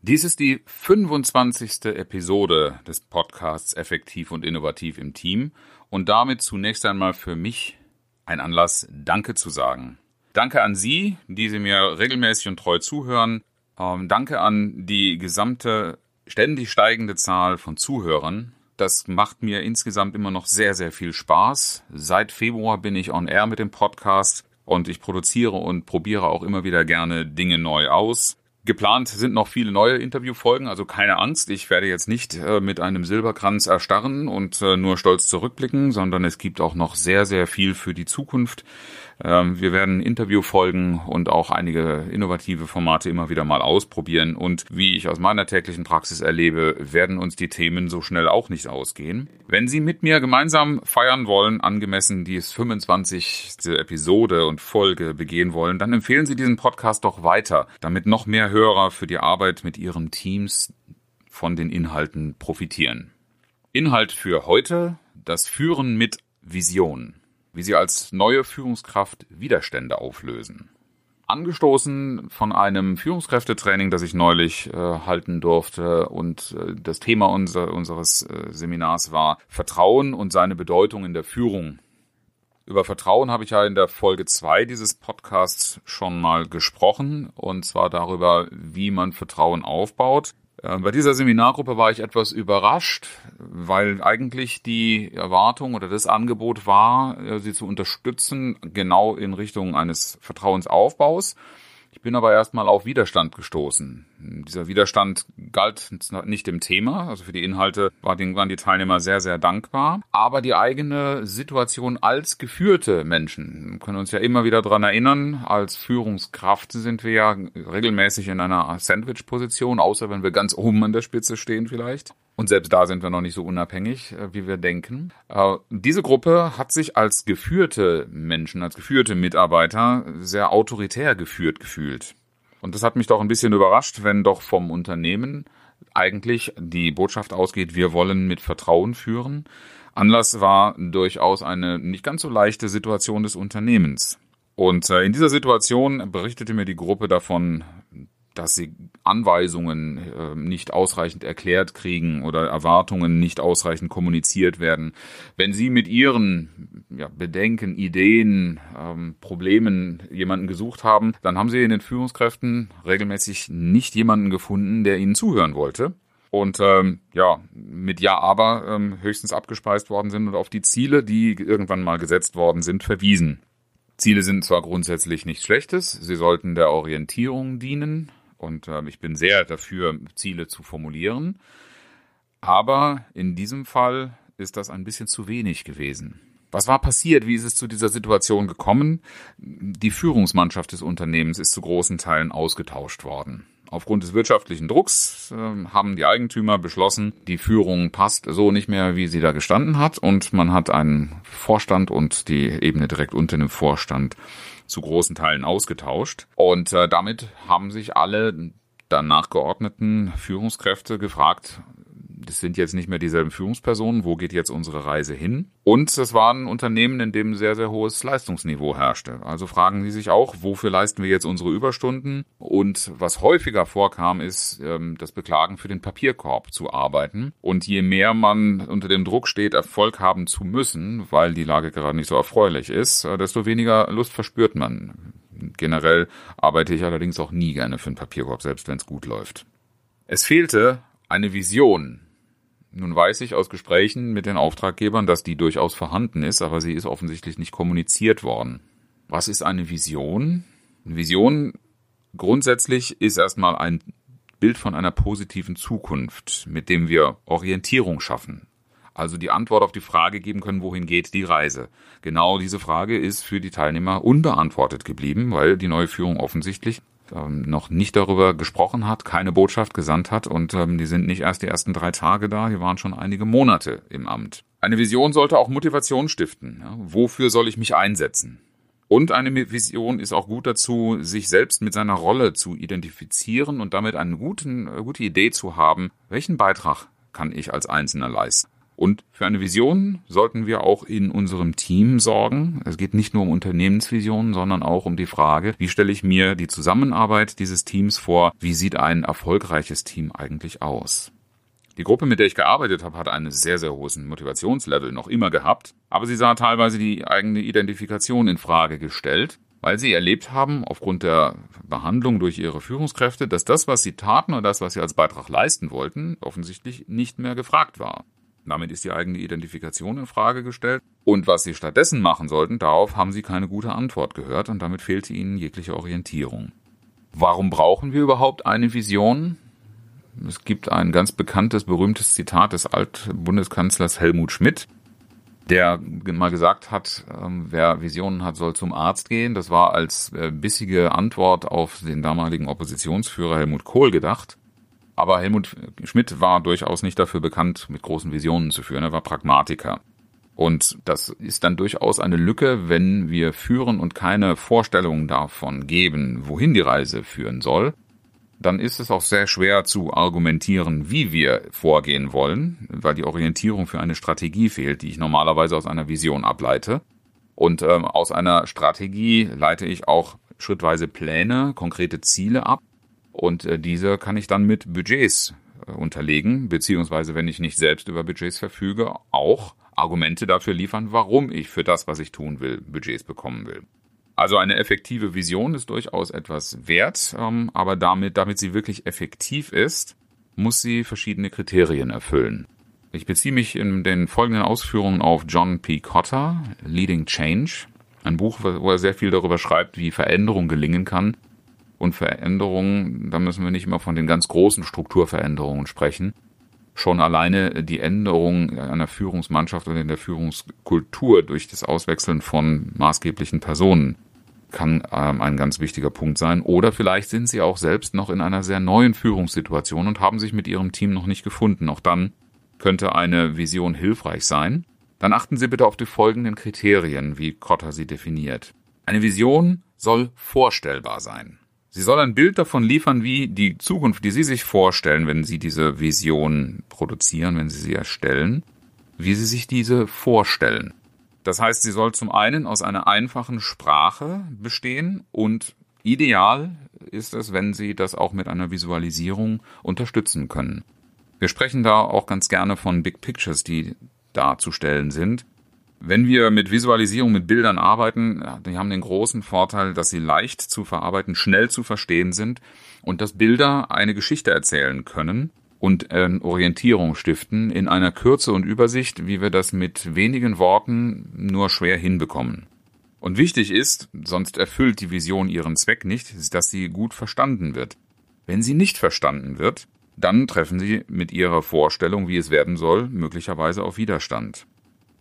Dies ist die 25. Episode des Podcasts Effektiv und Innovativ im Team und damit zunächst einmal für mich ein Anlass, Danke zu sagen. Danke an Sie, die Sie mir regelmäßig und treu zuhören. Ähm, danke an die gesamte ständig steigende Zahl von Zuhörern. Das macht mir insgesamt immer noch sehr, sehr viel Spaß. Seit Februar bin ich on air mit dem Podcast und ich produziere und probiere auch immer wieder gerne Dinge neu aus. Geplant sind noch viele neue Interviewfolgen, also keine Angst. Ich werde jetzt nicht äh, mit einem Silberkranz erstarren und äh, nur stolz zurückblicken, sondern es gibt auch noch sehr, sehr viel für die Zukunft. Ähm, wir werden Interviewfolgen und auch einige innovative Formate immer wieder mal ausprobieren. Und wie ich aus meiner täglichen Praxis erlebe, werden uns die Themen so schnell auch nicht ausgehen. Wenn Sie mit mir gemeinsam feiern wollen, angemessen die 25. Episode und Folge begehen wollen, dann empfehlen Sie diesen Podcast doch weiter, damit noch mehr Hörer für die Arbeit mit ihren Teams von den Inhalten profitieren. Inhalt für heute, das Führen mit Vision wie sie als neue Führungskraft Widerstände auflösen. Angestoßen von einem Führungskräftetraining, das ich neulich äh, halten durfte und äh, das Thema unser, unseres äh, Seminars war Vertrauen und seine Bedeutung in der Führung. Über Vertrauen habe ich ja in der Folge zwei dieses Podcasts schon mal gesprochen und zwar darüber, wie man Vertrauen aufbaut. Äh, bei dieser Seminargruppe war ich etwas überrascht, weil eigentlich die Erwartung oder das Angebot war, äh, sie zu unterstützen, genau in Richtung eines Vertrauensaufbaus. Ich bin aber erstmal auf Widerstand gestoßen. Dieser Widerstand galt nicht dem Thema, also für die Inhalte waren die Teilnehmer sehr, sehr dankbar. Aber die eigene Situation als geführte Menschen, wir können uns ja immer wieder dran erinnern, als Führungskraft sind wir ja regelmäßig in einer Sandwich-Position, außer wenn wir ganz oben an der Spitze stehen vielleicht. Und selbst da sind wir noch nicht so unabhängig, äh, wie wir denken. Äh, diese Gruppe hat sich als geführte Menschen, als geführte Mitarbeiter sehr autoritär geführt gefühlt. Und das hat mich doch ein bisschen überrascht, wenn doch vom Unternehmen eigentlich die Botschaft ausgeht, wir wollen mit Vertrauen führen. Anlass war durchaus eine nicht ganz so leichte Situation des Unternehmens. Und äh, in dieser Situation berichtete mir die Gruppe davon, dass sie Anweisungen äh, nicht ausreichend erklärt kriegen oder Erwartungen nicht ausreichend kommuniziert werden. Wenn Sie mit Ihren ja, Bedenken, Ideen, ähm, Problemen jemanden gesucht haben, dann haben Sie in den Führungskräften regelmäßig nicht jemanden gefunden, der Ihnen zuhören wollte. Und ähm, ja, mit Ja, aber ähm, höchstens abgespeist worden sind und auf die Ziele, die irgendwann mal gesetzt worden sind, verwiesen. Ziele sind zwar grundsätzlich nichts Schlechtes, sie sollten der Orientierung dienen, und äh, ich bin sehr dafür, Ziele zu formulieren. Aber in diesem Fall ist das ein bisschen zu wenig gewesen. Was war passiert? Wie ist es zu dieser Situation gekommen? Die Führungsmannschaft des Unternehmens ist zu großen Teilen ausgetauscht worden. Aufgrund des wirtschaftlichen Drucks äh, haben die Eigentümer beschlossen, die Führung passt so nicht mehr, wie sie da gestanden hat. Und man hat einen Vorstand und die Ebene direkt unter dem Vorstand zu großen Teilen ausgetauscht. Und äh, damit haben sich alle dann nachgeordneten Führungskräfte gefragt, das sind jetzt nicht mehr dieselben Führungspersonen, wo geht jetzt unsere Reise hin? Und es war ein Unternehmen, in dem sehr, sehr hohes Leistungsniveau herrschte. Also fragen Sie sich auch, wofür leisten wir jetzt unsere Überstunden? Und was häufiger vorkam, ist ähm, das Beklagen für den Papierkorb zu arbeiten. Und je mehr man unter dem Druck steht, Erfolg haben zu müssen, weil die Lage gerade nicht so erfreulich ist, äh, desto weniger Lust verspürt man. Generell arbeite ich allerdings auch nie gerne für einen Papierkorb, selbst wenn es gut läuft. Es fehlte eine Vision nun weiß ich aus Gesprächen mit den Auftraggebern, dass die durchaus vorhanden ist, aber sie ist offensichtlich nicht kommuniziert worden. Was ist eine Vision? Eine Vision grundsätzlich ist erstmal ein Bild von einer positiven Zukunft, mit dem wir Orientierung schaffen. Also die Antwort auf die Frage geben können, wohin geht die Reise. Genau diese Frage ist für die Teilnehmer unbeantwortet geblieben, weil die neue Führung offensichtlich ähm, noch nicht darüber gesprochen hat, keine Botschaft gesandt hat und ähm, die sind nicht erst die ersten drei Tage da, die waren schon einige Monate im Amt. Eine Vision sollte auch Motivation stiften. Ja? Wofür soll ich mich einsetzen? Und eine Vision ist auch gut dazu, sich selbst mit seiner Rolle zu identifizieren und damit eine guten, äh, gute Idee zu haben, welchen Beitrag kann ich als Einzelner leisten. Und für eine Vision sollten wir auch in unserem Team sorgen. Es geht nicht nur um Unternehmensvisionen, sondern auch um die Frage, wie stelle ich mir die Zusammenarbeit dieses Teams vor? Wie sieht ein erfolgreiches Team eigentlich aus? Die Gruppe, mit der ich gearbeitet habe, hat einen sehr, sehr hohes Motivationslevel noch immer gehabt, aber sie sah teilweise die eigene Identifikation in Frage gestellt, weil sie erlebt haben, aufgrund der Behandlung durch ihre Führungskräfte, dass das, was sie taten oder das, was sie als Beitrag leisten wollten, offensichtlich nicht mehr gefragt war. Damit ist die eigene Identifikation in Frage gestellt. Und was sie stattdessen machen sollten, darauf haben sie keine gute Antwort gehört und damit fehlte ihnen jegliche Orientierung. Warum brauchen wir überhaupt eine Vision? Es gibt ein ganz bekanntes, berühmtes Zitat des Altbundeskanzlers Helmut Schmidt, der mal gesagt hat, ähm, wer Visionen hat, soll zum Arzt gehen. Das war als äh, bissige Antwort auf den damaligen Oppositionsführer Helmut Kohl gedacht. Aber Helmut Schmidt war durchaus nicht dafür bekannt, mit großen Visionen zu führen. Er war Pragmatiker. Und das ist dann durchaus eine Lücke, wenn wir führen und keine Vorstellungen davon geben, wohin die Reise führen soll. Dann ist es auch sehr schwer zu argumentieren, wie wir vorgehen wollen, weil die Orientierung für eine Strategie fehlt, die ich normalerweise aus einer Vision ableite. Und ähm, aus einer Strategie leite ich auch schrittweise Pläne, konkrete Ziele ab und äh, diese kann ich dann mit Budgets äh, unterlegen, beziehungsweise wenn ich nicht selbst über Budgets verfüge, auch Argumente dafür liefern, warum ich für das, was ich tun will, Budgets bekommen will. Also eine effektive Vision ist durchaus etwas wert, ähm, aber damit, damit sie wirklich effektiv ist, muss sie verschiedene Kriterien erfüllen. Ich beziehe mich in den folgenden Ausführungen auf John P. Cotter, Leading Change, ein Buch, wo er sehr viel darüber schreibt, wie Veränderung gelingen kann und Veränderungen, da müssen wir nicht immer von den ganz großen Strukturveränderungen sprechen. Schon alleine die Änderung einer Führungsmannschaft oder in der Führungskultur durch das Auswechseln von maßgeblichen Personen kann ähm, ein ganz wichtiger Punkt sein. Oder vielleicht sind Sie auch selbst noch in einer sehr neuen Führungssituation und haben sich mit Ihrem Team noch nicht gefunden. Auch dann könnte eine Vision hilfreich sein. Dann achten Sie bitte auf die folgenden Kriterien, wie Kotter sie definiert. Eine Vision soll vorstellbar sein. Sie soll ein Bild davon liefern, wie die Zukunft, die Sie sich vorstellen, wenn Sie diese Vision produzieren, wenn Sie sie erstellen, wie Sie sich diese vorstellen. Das heißt, sie soll zum einen aus einer einfachen Sprache bestehen und ideal ist es, wenn Sie das auch mit einer Visualisierung unterstützen können. Wir sprechen da auch ganz gerne von Big Pictures, die darzustellen sind. Wenn wir mit Visualisierung, mit Bildern arbeiten, die haben den großen Vorteil, dass sie leicht zu verarbeiten, schnell zu verstehen sind und dass Bilder eine Geschichte erzählen können und äh, Orientierung stiften in einer Kürze und Übersicht, wie wir das mit wenigen Worten nur schwer hinbekommen. Und wichtig ist, sonst erfüllt die Vision ihren Zweck nicht, dass sie gut verstanden wird. Wenn sie nicht verstanden wird, dann treffen sie mit ihrer Vorstellung, wie es werden soll, möglicherweise auf Widerstand.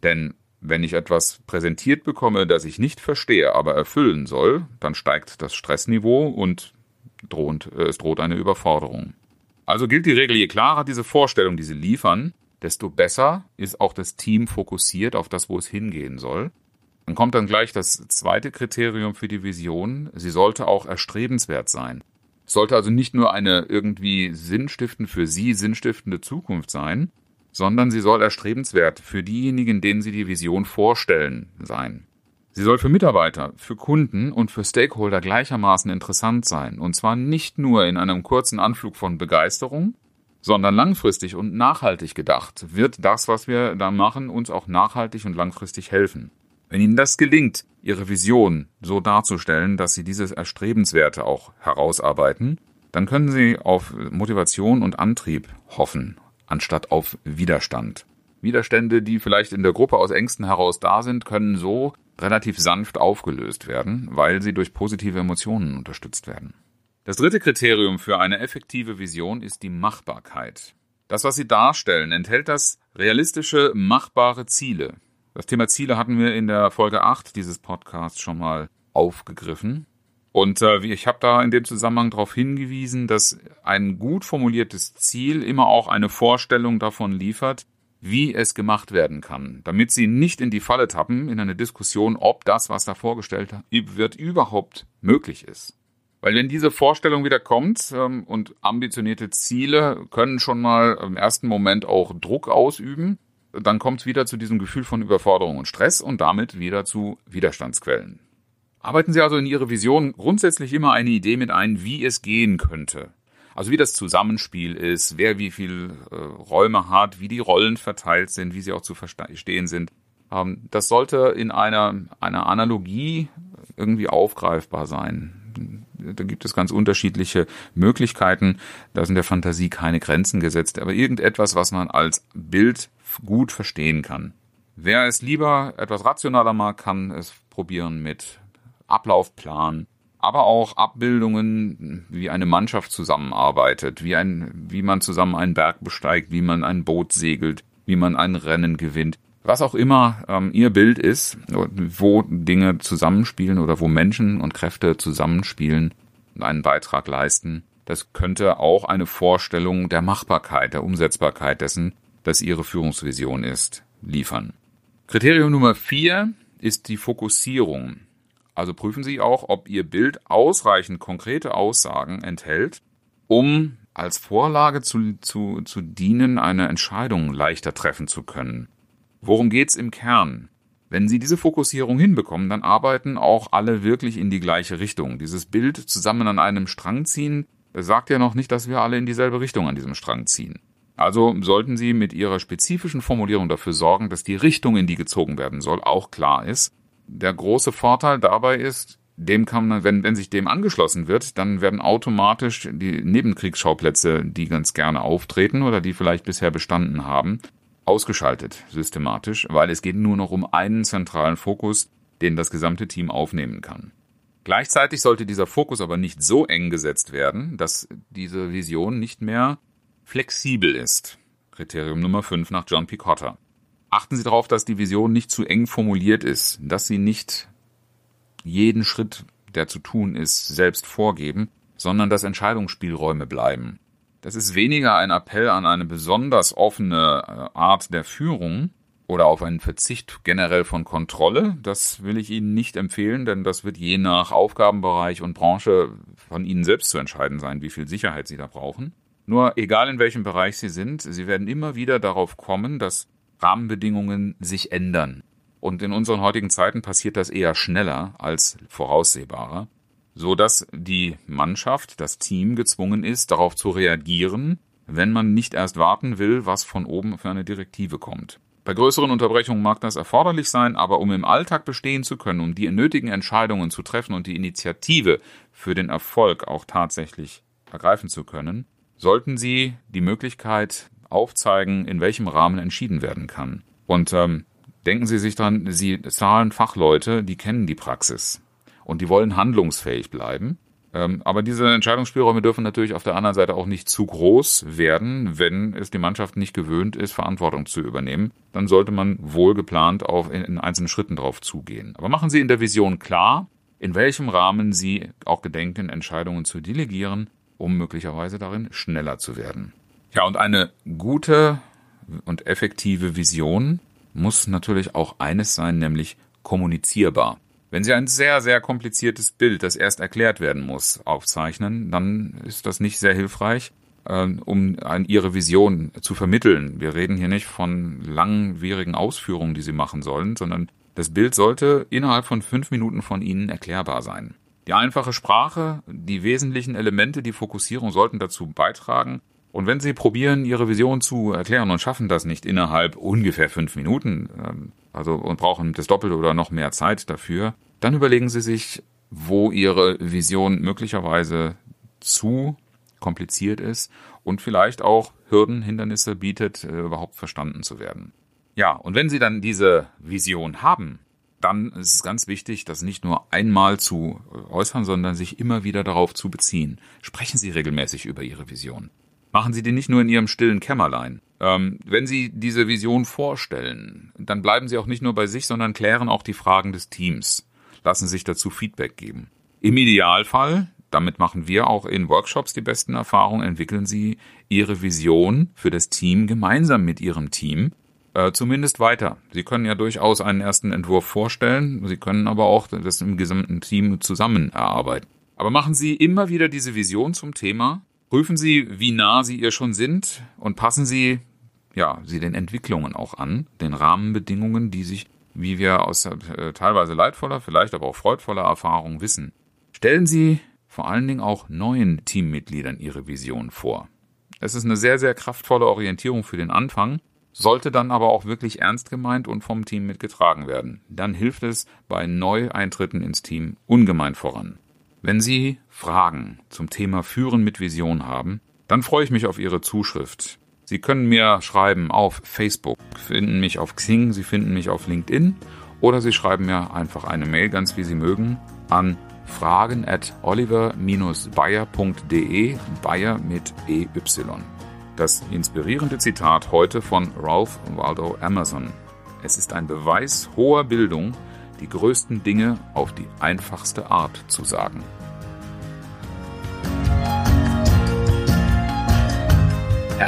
Denn wenn ich etwas präsentiert bekomme, das ich nicht verstehe, aber erfüllen soll, dann steigt das Stressniveau und droht, äh, es droht eine Überforderung. Also gilt die Regel, je klarer diese Vorstellung, die Sie liefern, desto besser ist auch das Team fokussiert auf das, wo es hingehen soll. Dann kommt dann gleich das zweite Kriterium für die Vision. Sie sollte auch erstrebenswert sein. Es sollte also nicht nur eine irgendwie sinnstiftend für Sie sinnstiftende Zukunft sein, sondern sie soll erstrebenswert für diejenigen, denen sie die Vision vorstellen, sein. Sie soll für Mitarbeiter, für Kunden und für Stakeholder gleichermaßen interessant sein, und zwar nicht nur in einem kurzen Anflug von Begeisterung, sondern langfristig und nachhaltig gedacht wird das, was wir da machen, uns auch nachhaltig und langfristig helfen. Wenn Ihnen das gelingt, Ihre Vision so darzustellen, dass Sie dieses Erstrebenswerte auch herausarbeiten, dann können Sie auf Motivation und Antrieb hoffen anstatt auf Widerstand. Widerstände, die vielleicht in der Gruppe aus Ängsten heraus da sind, können so relativ sanft aufgelöst werden, weil sie durch positive Emotionen unterstützt werden. Das dritte Kriterium für eine effektive Vision ist die Machbarkeit. Das, was Sie darstellen, enthält das realistische, machbare Ziele. Das Thema Ziele hatten wir in der Folge 8 dieses Podcasts schon mal aufgegriffen. Und äh, ich habe da in dem Zusammenhang darauf hingewiesen, dass ein gut formuliertes Ziel immer auch eine Vorstellung davon liefert, wie es gemacht werden kann, damit Sie nicht in die Falle tappen in eine Diskussion, ob das, was da vorgestellt wird, überhaupt möglich ist. Weil wenn diese Vorstellung wieder kommt ähm, und ambitionierte Ziele können schon mal im ersten Moment auch Druck ausüben, dann kommt es wieder zu diesem Gefühl von Überforderung und Stress und damit wieder zu Widerstandsquellen. Arbeiten Sie also in Ihre Vision grundsätzlich immer eine Idee mit ein, wie es gehen könnte. Also wie das Zusammenspiel ist, wer wie viel äh, Räume hat, wie die Rollen verteilt sind, wie sie auch zu verstehen sind. Ähm, das sollte in einer, einer Analogie irgendwie aufgreifbar sein. Da gibt es ganz unterschiedliche Möglichkeiten. Da sind der Fantasie keine Grenzen gesetzt, aber irgendetwas, was man als Bild gut verstehen kann. Wer es lieber etwas rationaler mag, kann es probieren mit Ablaufplan, aber auch Abbildungen, wie eine Mannschaft zusammenarbeitet, wie ein, wie man zusammen einen Berg besteigt, wie man ein Boot segelt, wie man ein Rennen gewinnt. Was auch immer ähm, Ihr Bild ist, wo Dinge zusammenspielen oder wo Menschen und Kräfte zusammenspielen und einen Beitrag leisten, das könnte auch eine Vorstellung der Machbarkeit, der Umsetzbarkeit dessen, das Ihre Führungsvision ist, liefern. Kriterium Nummer vier ist die Fokussierung. Also prüfen Sie auch, ob Ihr Bild ausreichend konkrete Aussagen enthält, um als Vorlage zu, zu, zu dienen, eine Entscheidung leichter treffen zu können. Worum geht's im Kern? Wenn Sie diese Fokussierung hinbekommen, dann arbeiten auch alle wirklich in die gleiche Richtung. Dieses Bild zusammen an einem Strang ziehen, sagt ja noch nicht, dass wir alle in dieselbe Richtung an diesem Strang ziehen. Also sollten Sie mit Ihrer spezifischen Formulierung dafür sorgen, dass die Richtung, in die gezogen werden soll, auch klar ist der große Vorteil dabei ist, dem kann man, wenn, wenn sich dem angeschlossen wird, dann werden automatisch die Nebenkriegsschauplätze, die ganz gerne auftreten oder die vielleicht bisher bestanden haben, ausgeschaltet systematisch, weil es geht nur noch um einen zentralen Fokus, den das gesamte Team aufnehmen kann. Gleichzeitig sollte dieser Fokus aber nicht so eng gesetzt werden, dass diese Vision nicht mehr flexibel ist. Kriterium Nummer 5 nach John P. Achten Sie darauf, dass die Vision nicht zu eng formuliert ist, dass Sie nicht jeden Schritt, der zu tun ist, selbst vorgeben, sondern dass Entscheidungsspielräume bleiben. Das ist weniger ein Appell an eine besonders offene äh, Art der Führung oder auf einen Verzicht generell von Kontrolle. Das will ich Ihnen nicht empfehlen, denn das wird je nach Aufgabenbereich und Branche von Ihnen selbst zu entscheiden sein, wie viel Sicherheit Sie da brauchen. Nur egal in welchem Bereich Sie sind, Sie werden immer wieder darauf kommen, dass Rahmenbedingungen sich ändern. Und in unseren heutigen Zeiten passiert das eher schneller als voraussehbarer, so dass die Mannschaft, das Team gezwungen ist, darauf zu reagieren, wenn man nicht erst warten will, was von oben für eine Direktive kommt. Bei größeren Unterbrechungen mag das erforderlich sein, aber um im Alltag bestehen zu können, um die nötigen Entscheidungen zu treffen und die Initiative für den Erfolg auch tatsächlich ergreifen zu können, sollten Sie die Möglichkeit aufzeigen, in welchem Rahmen entschieden werden kann. Und ähm, denken Sie sich dran, Sie zahlen Fachleute, die kennen die Praxis und die wollen handlungsfähig bleiben. Ähm, aber diese Entscheidungsspielräume dürfen natürlich auf der anderen Seite auch nicht zu groß werden, wenn es die Mannschaft nicht gewöhnt ist, Verantwortung zu übernehmen. Dann sollte man wohl geplant auf in, in einzelnen Schritten darauf zugehen. Aber machen Sie in der Vision klar, in welchem Rahmen Sie auch gedenken, Entscheidungen zu delegieren, um möglicherweise darin schneller zu werden. Ja, und eine gute und effektive Vision muss natürlich auch eines sein, nämlich kommunizierbar. Wenn Sie ein sehr, sehr kompliziertes Bild, das erst erklärt werden muss, aufzeichnen, dann ist das nicht sehr hilfreich, ähm, um Ihre Vision zu vermitteln. Wir reden hier nicht von langwierigen Ausführungen, die Sie machen sollen, sondern das Bild sollte innerhalb von fünf Minuten von Ihnen erklärbar sein. Die einfache Sprache, die wesentlichen Elemente, die Fokussierung sollten dazu beitragen, und wenn Sie probieren, Ihre Vision zu erklären und schaffen das nicht innerhalb ungefähr fünf Minuten, ähm, also und brauchen das Doppelte oder noch mehr Zeit dafür, dann überlegen Sie sich, wo Ihre Vision möglicherweise zu kompliziert ist und vielleicht auch Hürden, Hindernisse bietet, äh, überhaupt verstanden zu werden. Ja, und wenn Sie dann diese Vision haben, dann ist es ganz wichtig, das nicht nur einmal zu äußern, sondern sich immer wieder darauf zu beziehen. Sprechen Sie regelmäßig über Ihre Vision. Machen Sie die nicht nur in Ihrem stillen Kämmerlein. Ähm, wenn Sie diese Vision vorstellen, dann bleiben Sie auch nicht nur bei sich, sondern klären auch die Fragen des Teams. Lassen sich dazu Feedback geben. Im Idealfall, damit machen wir auch in Workshops die besten Erfahrungen, entwickeln Sie Ihre Vision für das Team gemeinsam mit Ihrem Team äh, zumindest weiter. Sie können ja durchaus einen ersten Entwurf vorstellen, Sie können aber auch das im gesamten Team zusammen erarbeiten. Aber machen Sie immer wieder diese Vision zum Thema, prüfen Sie, wie nah Sie ihr schon sind und passen Sie ja, sie den Entwicklungen auch an, den Rahmenbedingungen, die sich, wie wir aus äh, teilweise leidvoller, vielleicht aber auch freudvoller Erfahrung wissen. Stellen Sie vor allen Dingen auch neuen Teammitgliedern Ihre Vision vor. Es ist eine sehr, sehr kraftvolle Orientierung für den Anfang, sollte dann aber auch wirklich ernst gemeint und vom Team mitgetragen werden. Dann hilft es bei Neueintritten ins Team ungemein voran. Wenn Sie Fragen zum Thema Führen mit Vision haben, dann freue ich mich auf Ihre Zuschrift. Sie können mir schreiben auf Facebook, finden mich auf Xing, Sie finden mich auf LinkedIn oder Sie schreiben mir einfach eine Mail, ganz wie Sie mögen, an fragen at oliver-bayer.de, Bayer mit EY. Das inspirierende Zitat heute von Ralph Waldo Emerson. Es ist ein Beweis hoher Bildung, die größten Dinge auf die einfachste Art zu sagen.